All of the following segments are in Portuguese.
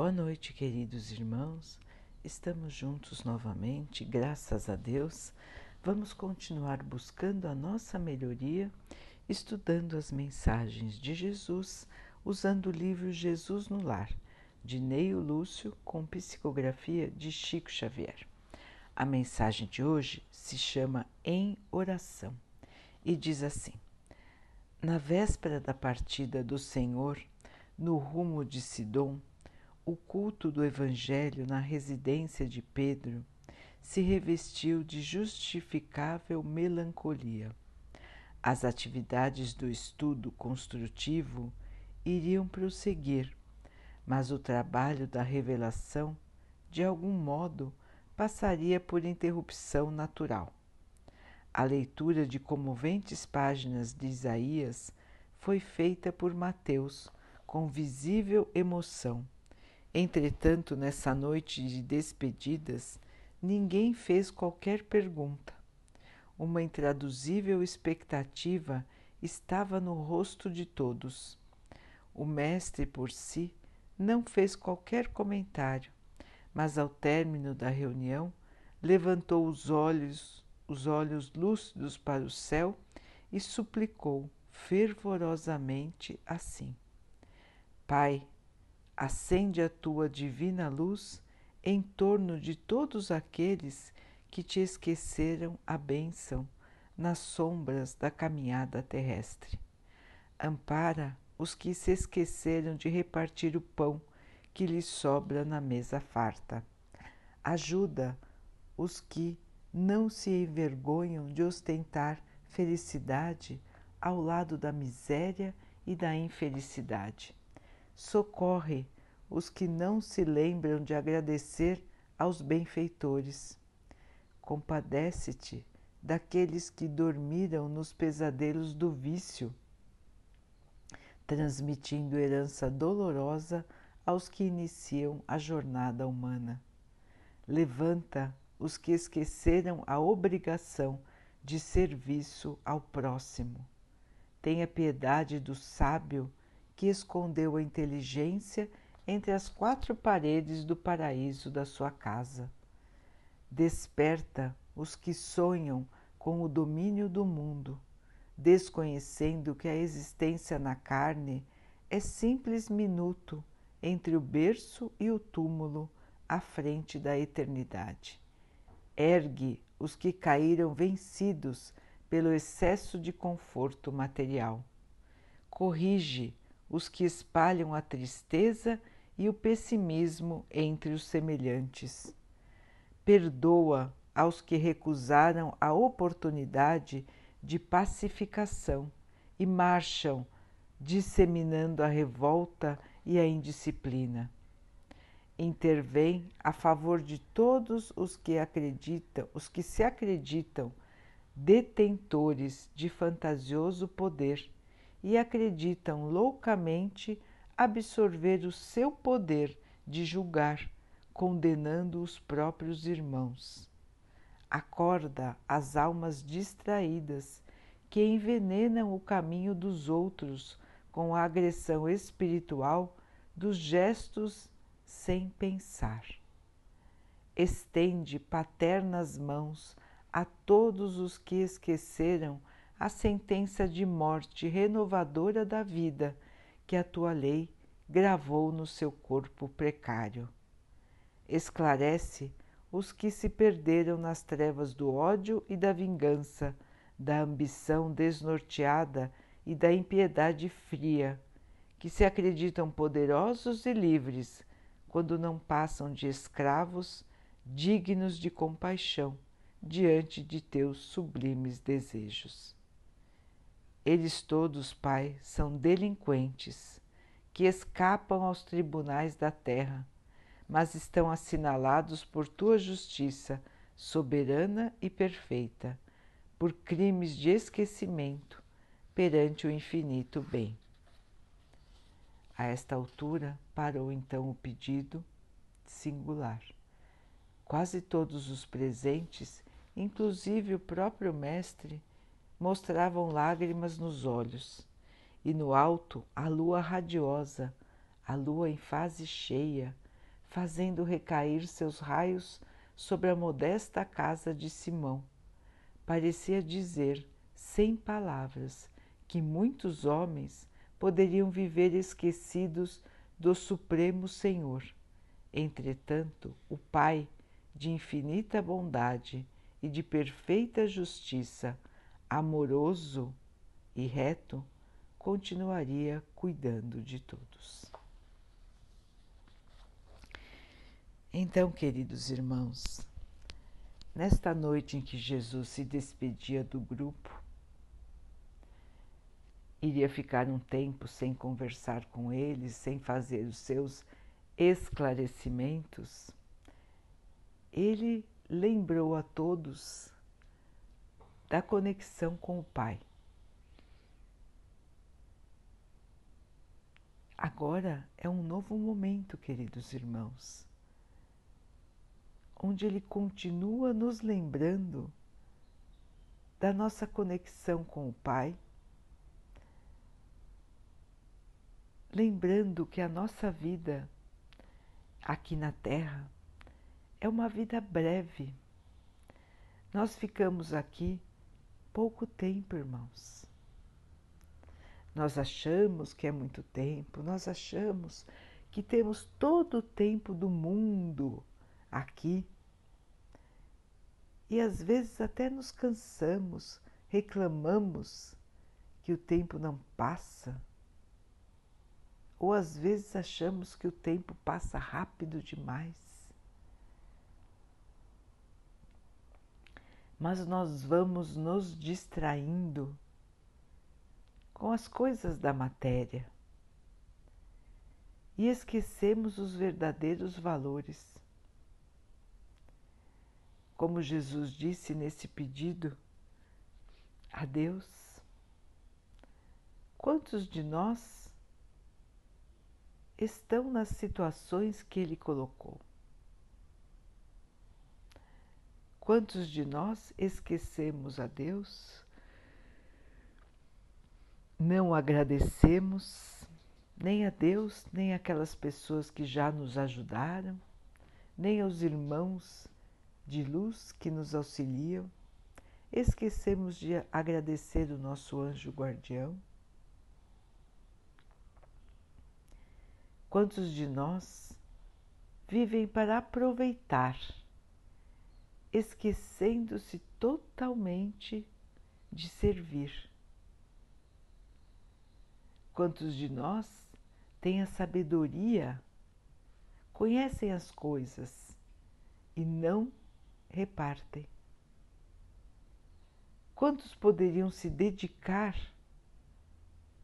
Boa noite, queridos irmãos. Estamos juntos novamente, graças a Deus. Vamos continuar buscando a nossa melhoria, estudando as mensagens de Jesus, usando o livro Jesus no Lar, de Neio Lúcio, com psicografia de Chico Xavier. A mensagem de hoje se chama Em Oração e diz assim: Na véspera da partida do Senhor, no rumo de Sidom, o culto do Evangelho na residência de Pedro se revestiu de justificável melancolia. As atividades do estudo construtivo iriam prosseguir, mas o trabalho da revelação, de algum modo, passaria por interrupção natural. A leitura de comoventes páginas de Isaías foi feita por Mateus com visível emoção. Entretanto, nessa noite de despedidas, ninguém fez qualquer pergunta. Uma intraduzível expectativa estava no rosto de todos. O mestre, por si, não fez qualquer comentário, mas ao término da reunião levantou os olhos, os olhos lúcidos para o céu e suplicou fervorosamente assim: Pai, acende a tua divina luz em torno de todos aqueles que te esqueceram a bênção nas sombras da caminhada terrestre. Ampara os que se esqueceram de repartir o pão que lhes sobra na mesa farta. Ajuda os que não se envergonham de ostentar felicidade ao lado da miséria e da infelicidade socorre os que não se lembram de agradecer aos benfeitores. Compadece-te daqueles que dormiram nos pesadelos do vício, transmitindo herança dolorosa aos que iniciam a jornada humana. Levanta os que esqueceram a obrigação de serviço ao próximo. Tenha piedade do sábio que escondeu a inteligência entre as quatro paredes do paraíso da sua casa. Desperta os que sonham com o domínio do mundo, desconhecendo que a existência na carne é simples minuto entre o berço e o túmulo à frente da eternidade. Ergue os que caíram vencidos pelo excesso de conforto material. Corrige os que espalham a tristeza e o pessimismo entre os semelhantes. Perdoa aos que recusaram a oportunidade de pacificação e marcham disseminando a revolta e a indisciplina. Intervém a favor de todos os que acreditam, os que se acreditam detentores de fantasioso poder e acreditam loucamente absorver o seu poder de julgar, condenando os próprios irmãos. Acorda as almas distraídas que envenenam o caminho dos outros com a agressão espiritual dos gestos sem pensar. Estende paternas mãos a todos os que esqueceram a sentença de morte renovadora da vida que a tua lei gravou no seu corpo precário. Esclarece os que se perderam nas trevas do ódio e da vingança, da ambição desnorteada e da impiedade fria, que se acreditam poderosos e livres quando não passam de escravos dignos de compaixão diante de teus sublimes desejos. Eles todos, Pai, são delinquentes que escapam aos tribunais da terra, mas estão assinalados por tua justiça soberana e perfeita, por crimes de esquecimento perante o infinito bem. A esta altura parou então o pedido singular. Quase todos os presentes, inclusive o próprio Mestre, mostravam lágrimas nos olhos, e no alto a lua radiosa, a lua em fase cheia, fazendo recair seus raios sobre a modesta casa de Simão. Parecia dizer, sem palavras, que muitos homens poderiam viver esquecidos do Supremo Senhor. Entretanto, o Pai, de infinita bondade e de perfeita justiça, amoroso e reto, continuaria cuidando de todos. Então, queridos irmãos, nesta noite em que Jesus se despedia do grupo, iria ficar um tempo sem conversar com eles, sem fazer os seus esclarecimentos, ele lembrou a todos da conexão com o Pai. Agora é um novo momento, queridos irmãos, onde ele continua nos lembrando da nossa conexão com o Pai, lembrando que a nossa vida aqui na Terra é uma vida breve. Nós ficamos aqui pouco tempo, irmãos. Nós achamos que é muito tempo, nós achamos que temos todo o tempo do mundo aqui. E às vezes até nos cansamos, reclamamos que o tempo não passa. Ou às vezes achamos que o tempo passa rápido demais. Mas nós vamos nos distraindo com as coisas da matéria e esquecemos os verdadeiros valores. Como Jesus disse nesse pedido a Deus, quantos de nós estão nas situações que Ele colocou? Quantos de nós esquecemos a Deus não agradecemos nem a Deus, nem aquelas pessoas que já nos ajudaram, nem aos irmãos de luz que nos auxiliam. Esquecemos de agradecer o nosso anjo guardião. Quantos de nós vivem para aproveitar, esquecendo-se totalmente de servir? Quantos de nós têm a sabedoria, conhecem as coisas e não repartem? Quantos poderiam se dedicar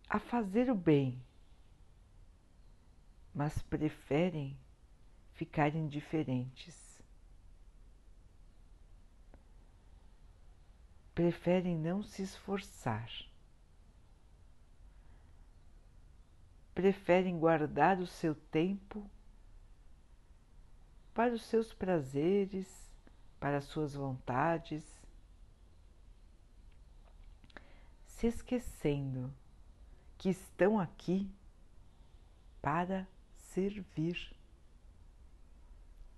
a fazer o bem, mas preferem ficar indiferentes? Preferem não se esforçar preferem guardar o seu tempo para os seus prazeres, para as suas vontades, se esquecendo que estão aqui para servir.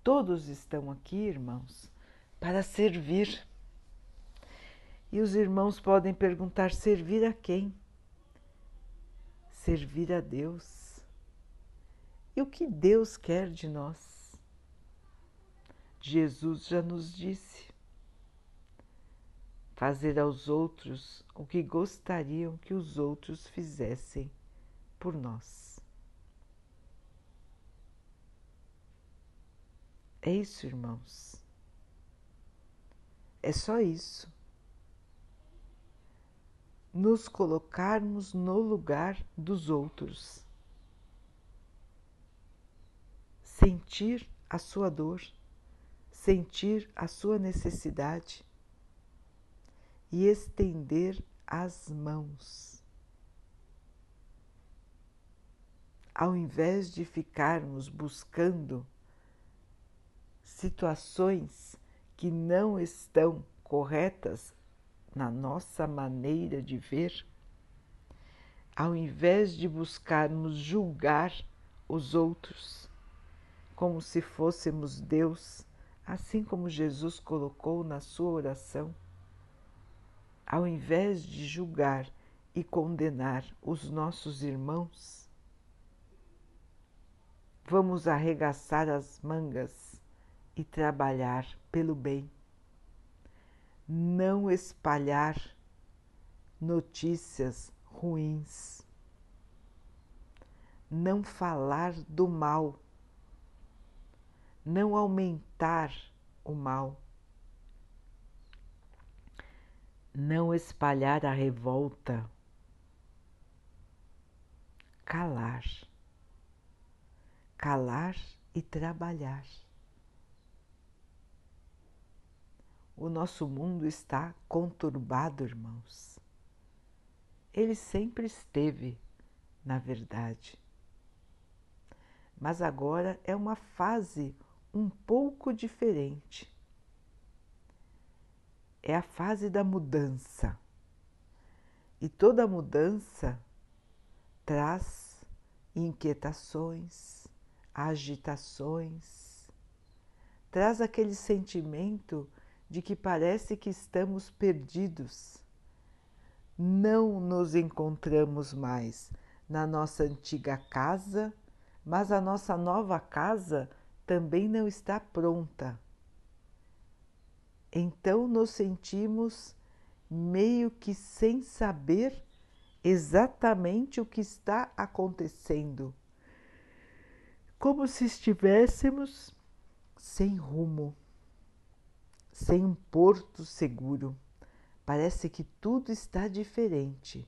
Todos estão aqui, irmãos, para servir. E os irmãos podem perguntar: servir a quem? servir a Deus. E o que Deus quer de nós? Jesus já nos disse: fazer aos outros o que gostariam que os outros fizessem por nós. É isso, irmãos. É só isso nos colocarmos no lugar dos outros, sentir a sua dor, sentir a sua necessidade e estender as mãos. Ao invés de ficarmos buscando situações que não estão corretas na nossa maneira de ver, ao invés de buscarmos julgar os outros, como se fôssemos Deus, assim como Jesus colocou na sua oração, ao invés de julgar e condenar os nossos irmãos, vamos arregaçar as mangas e trabalhar pelo bem, não espalhar notícias ruins, não falar do mal, não aumentar o mal, não espalhar a revolta, calar, calar e trabalhar. O nosso mundo está conturbado, irmãos. Ele sempre esteve, na verdade. Mas agora é uma fase um pouco diferente. É a fase da mudança. E toda mudança traz inquietações, agitações, traz aquele sentimento de que parece que estamos perdidos. Não nos encontramos mais na nossa antiga casa, mas a nossa nova casa também não está pronta. Então nos sentimos meio que sem saber exatamente o que está acontecendo, como se estivéssemos sem rumo sem um porto seguro. Parece que tudo está diferente.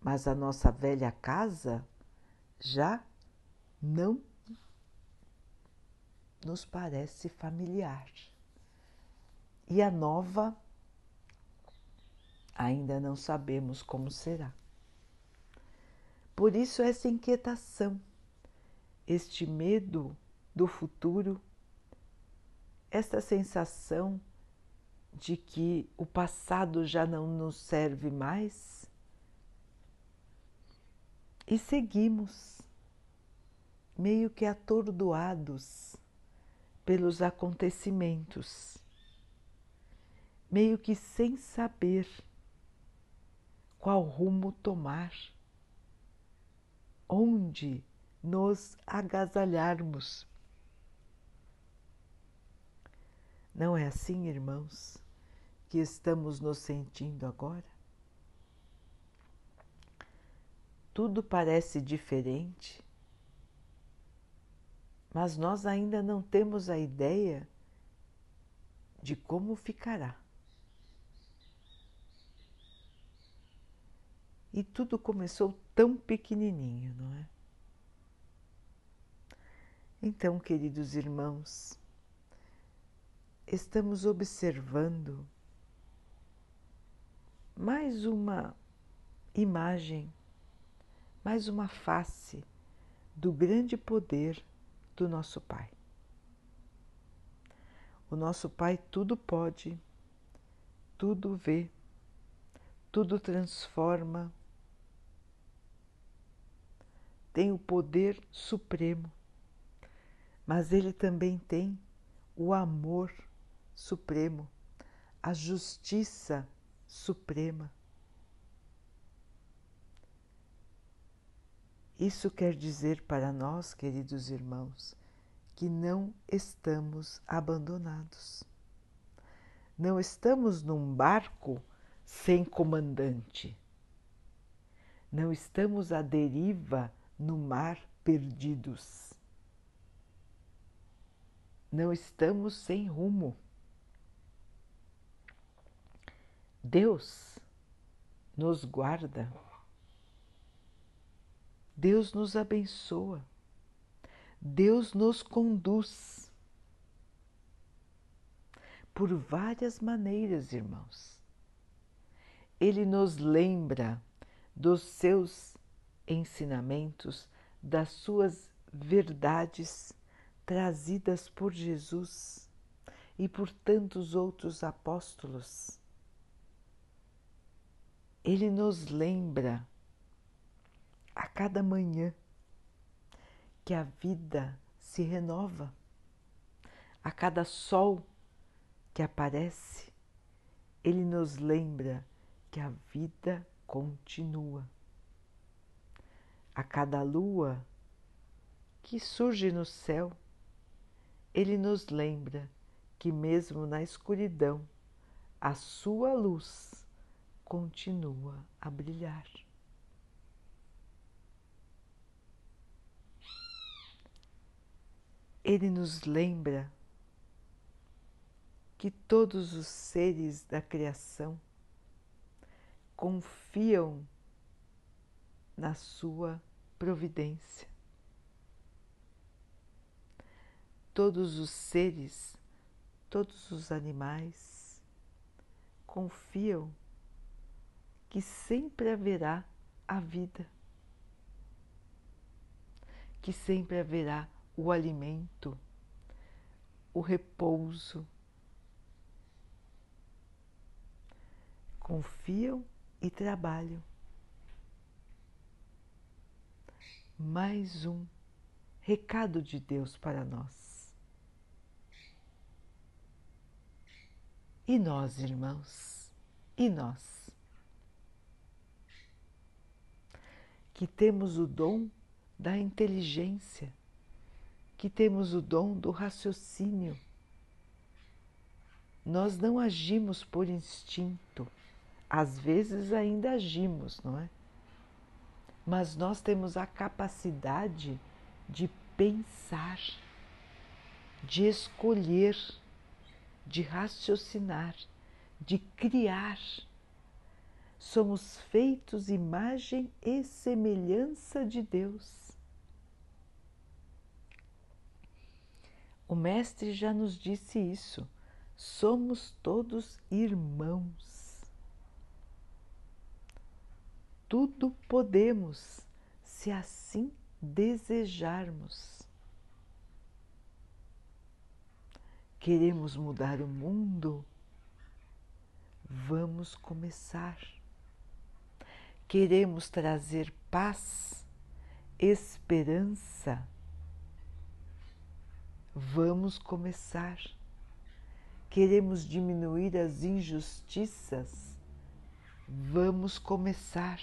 Mas a nossa velha casa já não nos parece familiar. E a nova ainda não sabemos como será. Por isso, essa inquietação, este medo do futuro esta sensação de que o passado já não nos serve mais? E seguimos meio que atordoados pelos acontecimentos, meio que sem saber qual rumo tomar, onde nos agasalharmos Não é assim, irmãos, que estamos nos sentindo agora? Tudo parece diferente, mas nós ainda não temos a ideia de como ficará. E tudo começou tão pequenininho, não é? Então, queridos irmãos, estamos observando mais uma imagem, mais uma face do grande poder do nosso Pai. O nosso Pai tudo pode, tudo vê, tudo transforma, tem o poder supremo, mas ele também tem o amor Supremo, a Justiça Suprema. Isso quer dizer para nós, queridos irmãos, que não estamos abandonados. Não estamos num barco sem comandante. Não estamos à deriva no mar perdidos. Não estamos sem rumo. Deus nos guarda, Deus nos abençoa, Deus nos conduz. Por várias maneiras, irmãos. Ele nos lembra dos seus ensinamentos, das suas verdades trazidas por Jesus e por tantos outros apóstolos ele nos lembra a cada manhã que a vida se renova. A cada sol que aparece, ele nos lembra que a vida continua. A cada lua que surge no céu, ele nos lembra que, mesmo na escuridão, a sua luz continua a brilhar. Ele nos lembra que todos os seres da criação confiam na sua providência. Todos os seres, todos os animais confiam que sempre haverá a vida, que sempre haverá o alimento, o repouso. Confiam e trabalham. Mais um recado de Deus para nós. E nós, irmãos, e nós, que temos o dom da inteligência, que temos o dom do raciocínio. Nós não agimos por instinto, às vezes ainda agimos, não é? Mas nós temos a capacidade de pensar, de escolher, de raciocinar, de criar. Somos feitos imagem e semelhança de Deus. O Mestre já nos disse isso. Somos todos irmãos. Tudo podemos, se assim desejarmos. Queremos mudar o mundo? Vamos começar. Queremos trazer paz, esperança, Vamos começar. Queremos diminuir as injustiças? Vamos começar.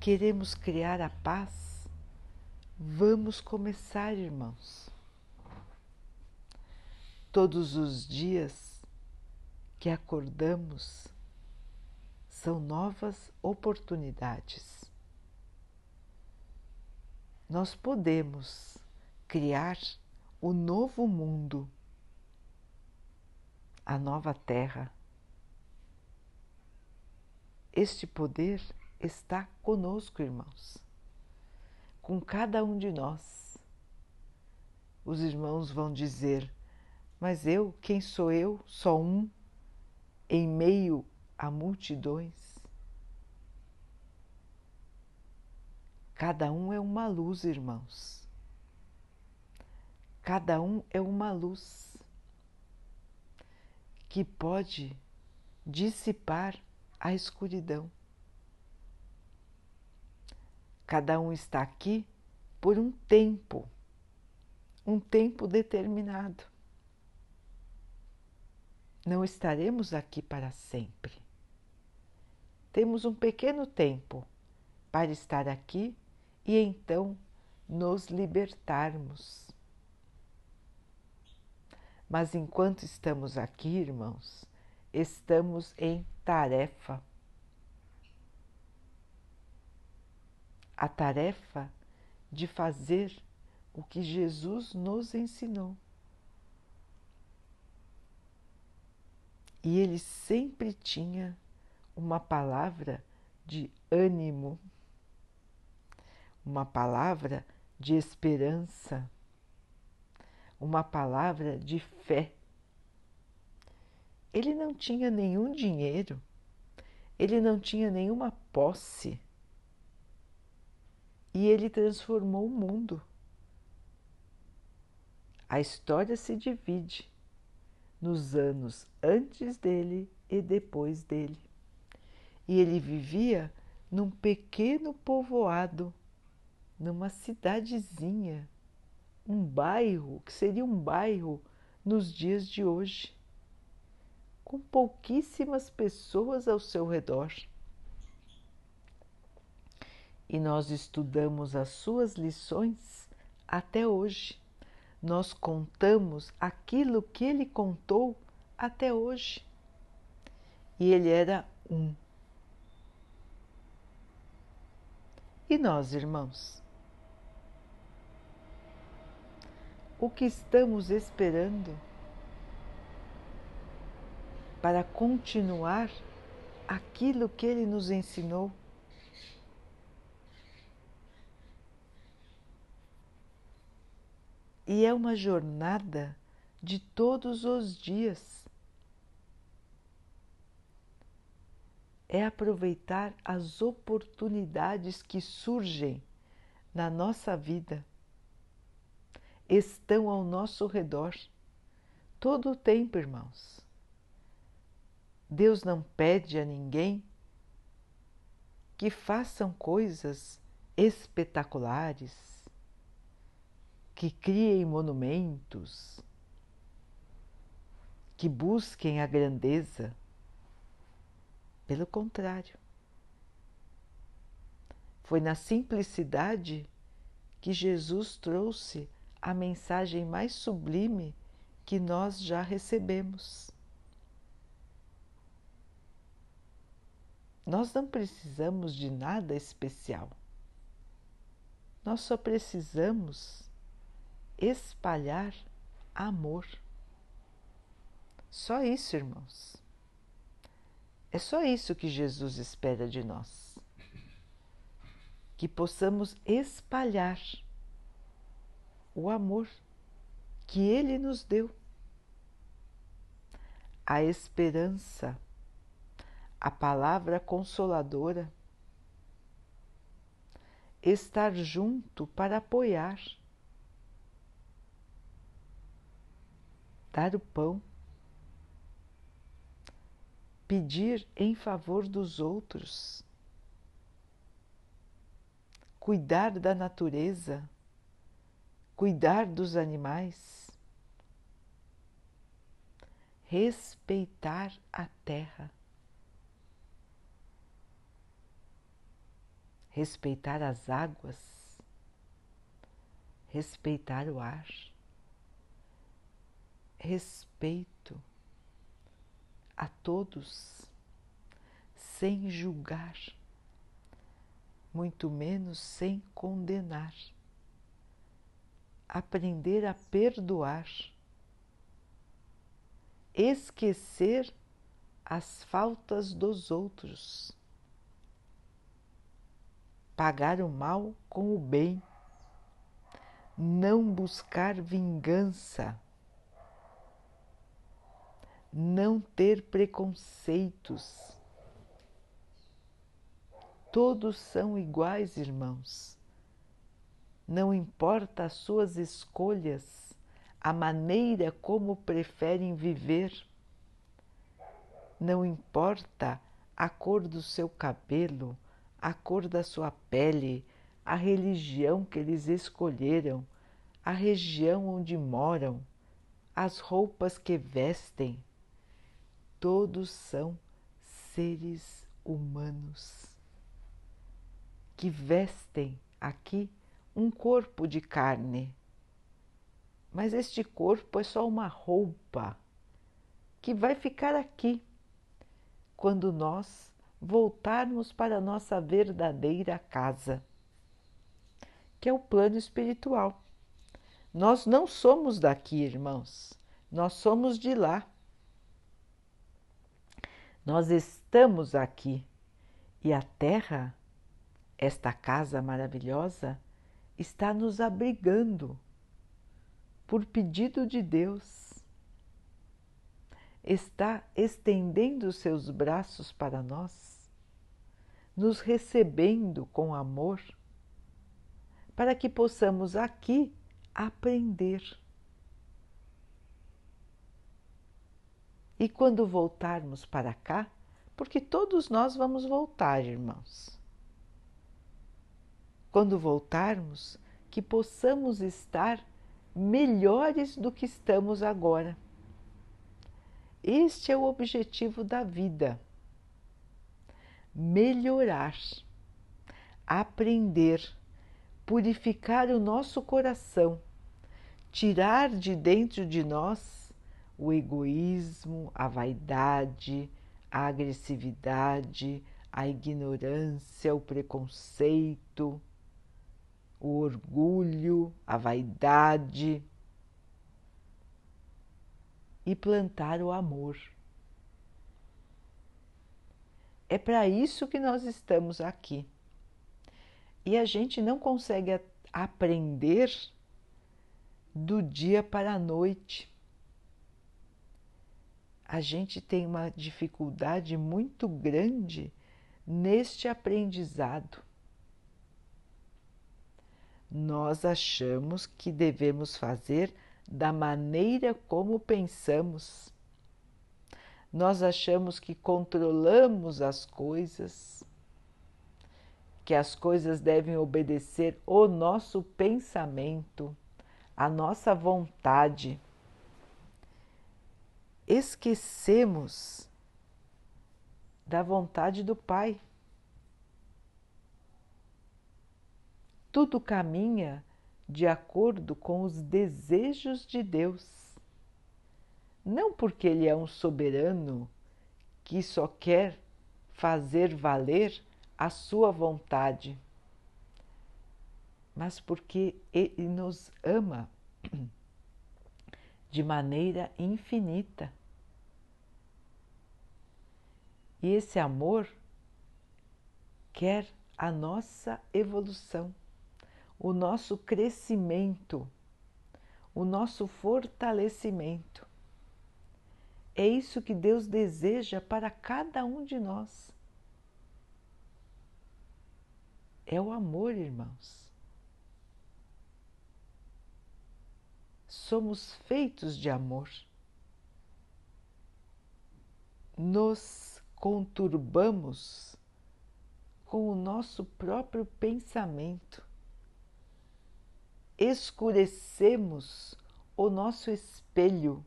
Queremos criar a paz? Vamos começar, irmãos. Todos os dias que acordamos são novas oportunidades nós podemos criar o novo mundo, a nova terra. Este poder está conosco, irmãos, com cada um de nós. Os irmãos vão dizer: Mas eu, quem sou eu? Só um, em meio a multidões. Cada um é uma luz, irmãos. Cada um é uma luz que pode dissipar a escuridão. Cada um está aqui por um tempo, um tempo determinado. Não estaremos aqui para sempre. Temos um pequeno tempo para estar aqui e então nos libertarmos. Mas enquanto estamos aqui, irmãos, estamos em tarefa. A tarefa de fazer o que Jesus nos ensinou. E ele sempre tinha uma palavra de ânimo uma palavra de esperança, uma palavra de fé. Ele não tinha nenhum dinheiro, ele não tinha nenhuma posse e ele transformou o mundo. A história se divide nos anos antes dele e depois dele. E ele vivia num pequeno povoado numa cidadezinha, um bairro que seria um bairro nos dias de hoje, com pouquíssimas pessoas ao seu redor. E nós estudamos as suas lições até hoje. Nós contamos aquilo que ele contou até hoje. E ele era um. E nós, irmãos? O que estamos esperando para continuar aquilo que ele nos ensinou? E é uma jornada de todos os dias. É aproveitar as oportunidades que surgem na nossa vida, estão ao nosso redor, todo o tempo, irmãos. Deus não pede a ninguém que façam coisas espetaculares, que criem monumentos, que busquem a grandeza. Pelo contrário, foi na simplicidade que Jesus trouxe a mensagem mais sublime que nós já recebemos. Nós não precisamos de nada especial. Nós só precisamos espalhar amor. Só isso, irmãos. É só isso que Jesus espera de nós. Que possamos espalhar o amor que Ele nos deu, a esperança, a palavra consoladora, estar junto para apoiar dar o pão, pedir em favor dos outros, cuidar da natureza, cuidar dos animais, respeitar a terra. respeitar as águas, respeitar o ar respeito a todos, sem julgar, muito menos sem condenar. Aprender a perdoar, esquecer as faltas dos outros, pagar o mal com o bem, não buscar vingança não ter preconceitos. Todos são iguais, irmãos. Não importa as suas escolhas, a maneira como preferem viver. Não importa a cor do seu cabelo, a cor da sua pele, a religião que eles escolheram, a região onde moram, as roupas que vestem todos são seres humanos que vestem aqui um corpo de carne. Mas este corpo é só uma roupa que vai ficar aqui quando nós voltarmos para a nossa verdadeira casa, que é o plano espiritual. Nós não somos daqui, irmãos, nós somos de lá. Nós estamos aqui e a Terra, esta casa maravilhosa, está nos abrigando por pedido de Deus. Está estendendo seus braços para nós, nos recebendo com amor, para que possamos aqui aprender E quando voltarmos para cá, porque todos nós vamos voltar, irmãos. quando voltarmos, que possamos estar melhores do que estamos agora. Este é o objetivo da vida: melhorar, aprender, purificar o nosso coração, tirar de dentro de nós o egoísmo, a vaidade, a agressividade, a ignorância, o preconceito o orgulho, a vaidade e plantar o amor. É para isso que nós estamos aqui. E a gente não consegue aprender do dia para a noite. A gente tem uma dificuldade muito grande neste aprendizado nós achamos que devemos fazer da maneira como pensamos. Nós achamos que controlamos as coisas, que as coisas devem obedecer o nosso pensamento, a nossa vontade. Esquecemos da vontade do Pai. tudo caminha de acordo com os desejos de Deus. Não porque Ele é um soberano que só quer fazer valer a sua vontade, mas porque Ele nos ama de maneira infinita. E esse amor quer a nossa evolução o nosso crescimento, o nosso fortalecimento. É isso que Deus deseja para cada um de nós. É o amor, irmãos. Somos feitos de amor. Nos conturbamos com o nosso próprio pensamento escurecemos o nosso espelho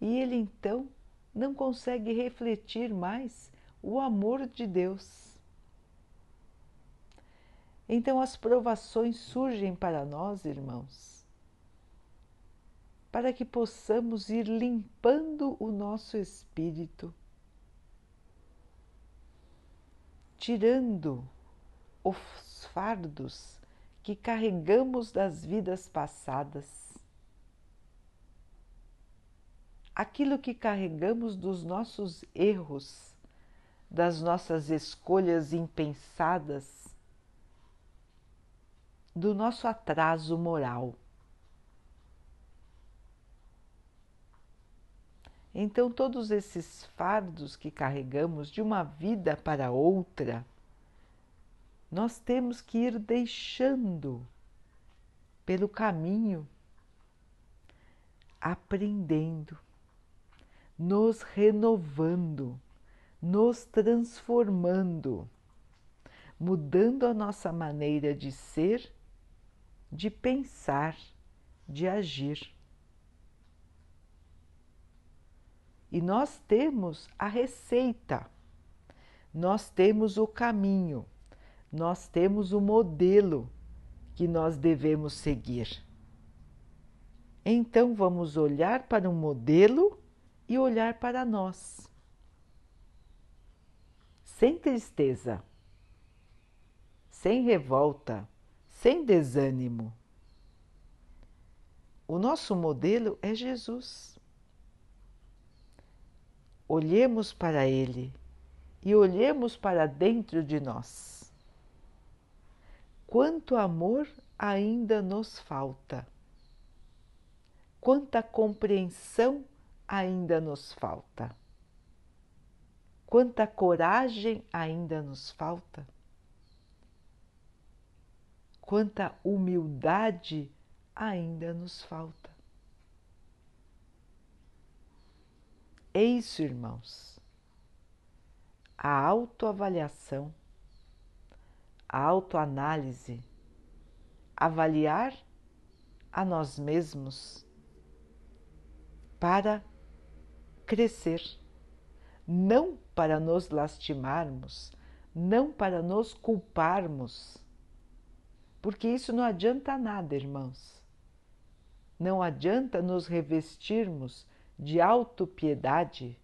e ele então não consegue refletir mais o amor de Deus. Então as provações surgem para nós, irmãos, para que possamos ir limpando o nosso espírito, tirando os fardos que carregamos das vidas passadas, aquilo que carregamos dos nossos erros, das nossas escolhas impensadas, do nosso atraso moral. Então, todos esses fardos que carregamos de uma vida para outra, nós temos que ir deixando pelo caminho, aprendendo, nos renovando, nos transformando, mudando a nossa maneira de ser, de pensar, de agir. E nós temos a receita, nós temos o caminho nós temos o modelo que nós devemos seguir. Então vamos olhar para o modelo e olhar para nós. Sem tristeza, sem revolta, sem desânimo. O nosso modelo é Jesus. Olhemos para Ele e olhemos para dentro de nós. Quanto amor ainda nos falta, quanta compreensão ainda nos falta, quanta coragem ainda nos falta, quanta humildade ainda nos falta. É isso, irmãos. A autoavaliação a autoanálise, avaliar a nós mesmos para crescer, não para nos lastimarmos, não para nos culparmos, porque isso não adianta nada, irmãos. Não adianta nos revestirmos de autopiedade,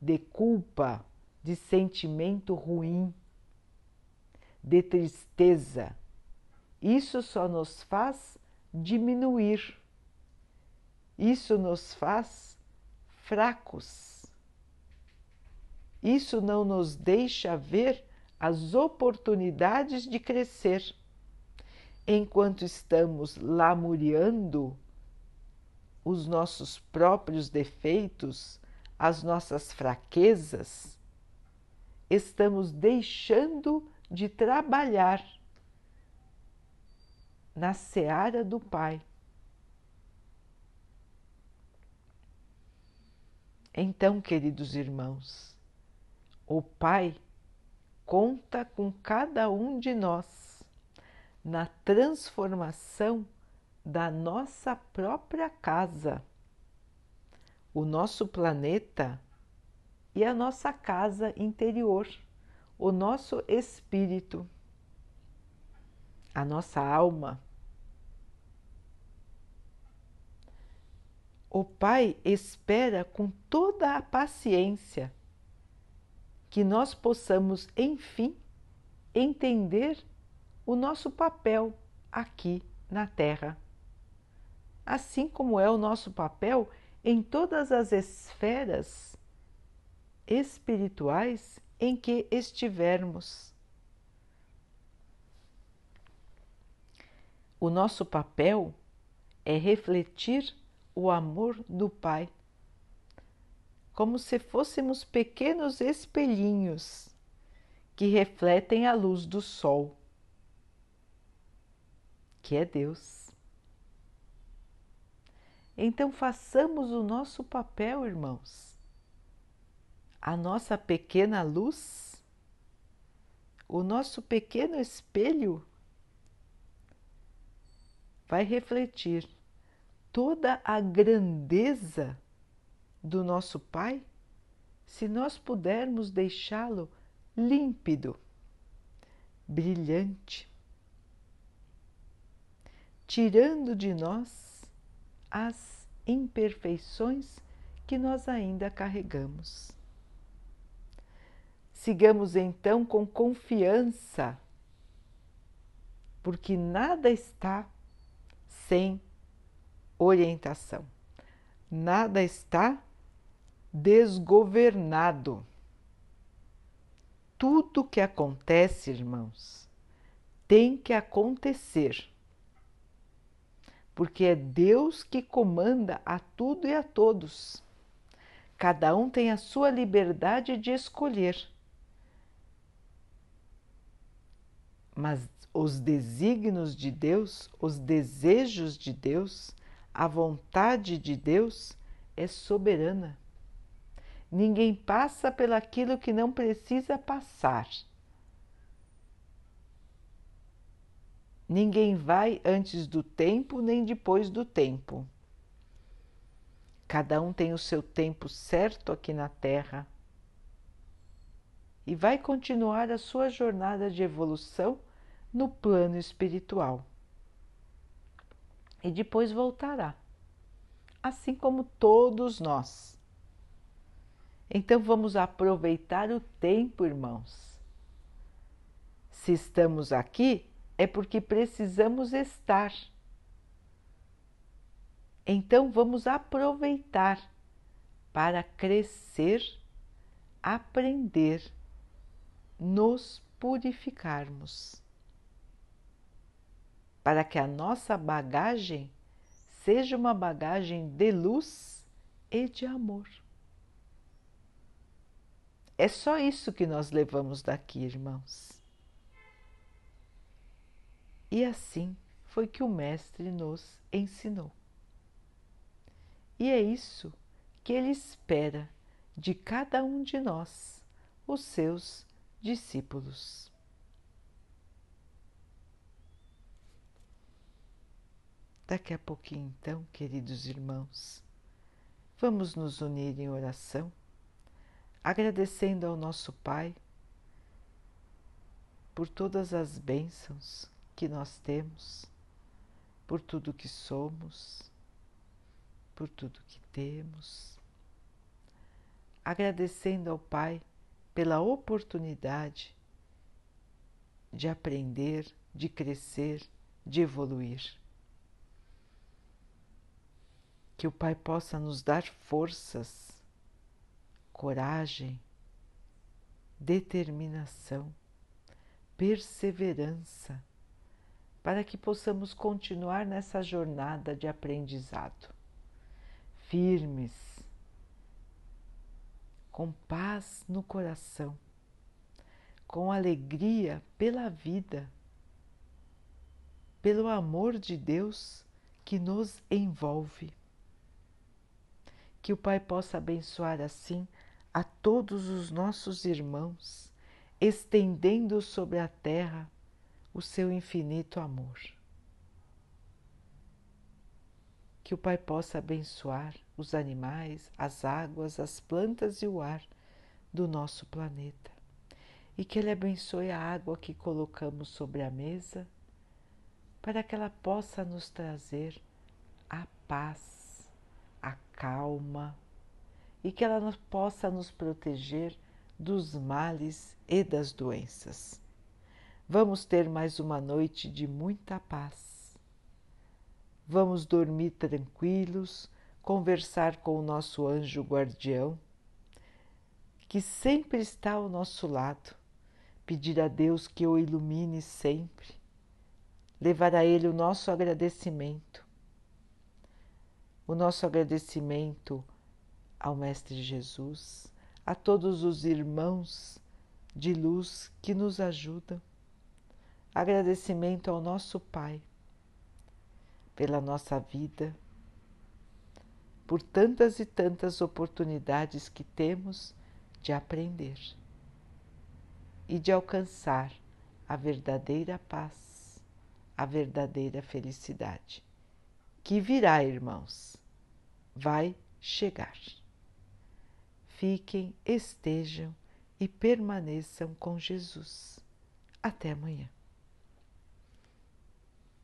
de culpa, de sentimento ruim, de tristeza. Isso só nos faz diminuir. Isso nos faz fracos. Isso não nos deixa ver as oportunidades de crescer. Enquanto estamos lamuriando os nossos próprios defeitos, as nossas fraquezas, estamos deixando de trabalhar na seara do Pai. Então, queridos irmãos, o Pai conta com cada um de nós na transformação da nossa própria casa, o nosso planeta e a nossa casa interior, o nosso espírito, a nossa alma. O Pai espera com toda a paciência que nós possamos, enfim, entender o nosso papel aqui na Terra assim como é o nosso papel em todas as esferas espirituais em que estivermos. O nosso papel é refletir o amor do Pai, como se fôssemos pequenos espelhinhos que refletem a luz do Sol, que é Deus. Então façamos o nosso papel, irmãos. A nossa pequena luz, o nosso pequeno espelho vai refletir toda a grandeza do nosso Pai se nós pudermos deixá-lo límpido, brilhante, tirando de nós as imperfeições que nós ainda carregamos. Sigamos então com confiança, porque nada está sem orientação, nada está desgovernado. Tudo que acontece, irmãos, tem que acontecer porque é Deus que comanda a tudo e a todos. Cada um tem a sua liberdade de escolher. Mas os desígnios de Deus, os desejos de Deus, a vontade de Deus é soberana. Ninguém passa pelaquilo que não precisa passar. Ninguém vai antes do tempo nem depois do tempo. Cada um tem o seu tempo certo aqui na Terra e vai continuar a sua jornada de evolução no plano espiritual. E depois voltará, assim como todos nós. Então vamos aproveitar o tempo, irmãos. Se estamos aqui, é porque precisamos estar. Então vamos aproveitar para crescer, aprender, nos purificarmos, para que a nossa bagagem seja uma bagagem de luz e de amor. É só isso que nós levamos daqui, irmãos. E assim foi que o Mestre nos ensinou. E é isso que ele espera de cada um de nós, os seus discípulos. Daqui a pouquinho, então, queridos irmãos, vamos nos unir em oração, agradecendo ao nosso Pai por todas as bênçãos que nós temos, por tudo que somos, por tudo que temos. Agradecendo ao Pai pela oportunidade de aprender, de crescer, de evoluir. Que o Pai possa nos dar forças, coragem, determinação, perseverança, para que possamos continuar nessa jornada de aprendizado, firmes, com paz no coração, com alegria pela vida, pelo amor de Deus que nos envolve. Que o Pai possa abençoar assim a todos os nossos irmãos, estendendo sobre a terra o seu infinito amor. Que o Pai possa abençoar os animais, as águas, as plantas e o ar do nosso planeta. E que Ele abençoe a água que colocamos sobre a mesa, para que ela possa nos trazer a paz, a calma e que ela possa nos proteger dos males e das doenças. Vamos ter mais uma noite de muita paz. Vamos dormir tranquilos conversar com o nosso anjo guardião, que sempre está ao nosso lado, pedir a Deus que o ilumine sempre, levar a Ele o nosso agradecimento, o nosso agradecimento ao Mestre Jesus, a todos os irmãos de luz que nos ajudam, agradecimento ao nosso Pai pela nossa vida por tantas e tantas oportunidades que temos de aprender e de alcançar a verdadeira paz, a verdadeira felicidade. Que virá, irmãos, vai chegar. Fiquem, estejam e permaneçam com Jesus. Até amanhã.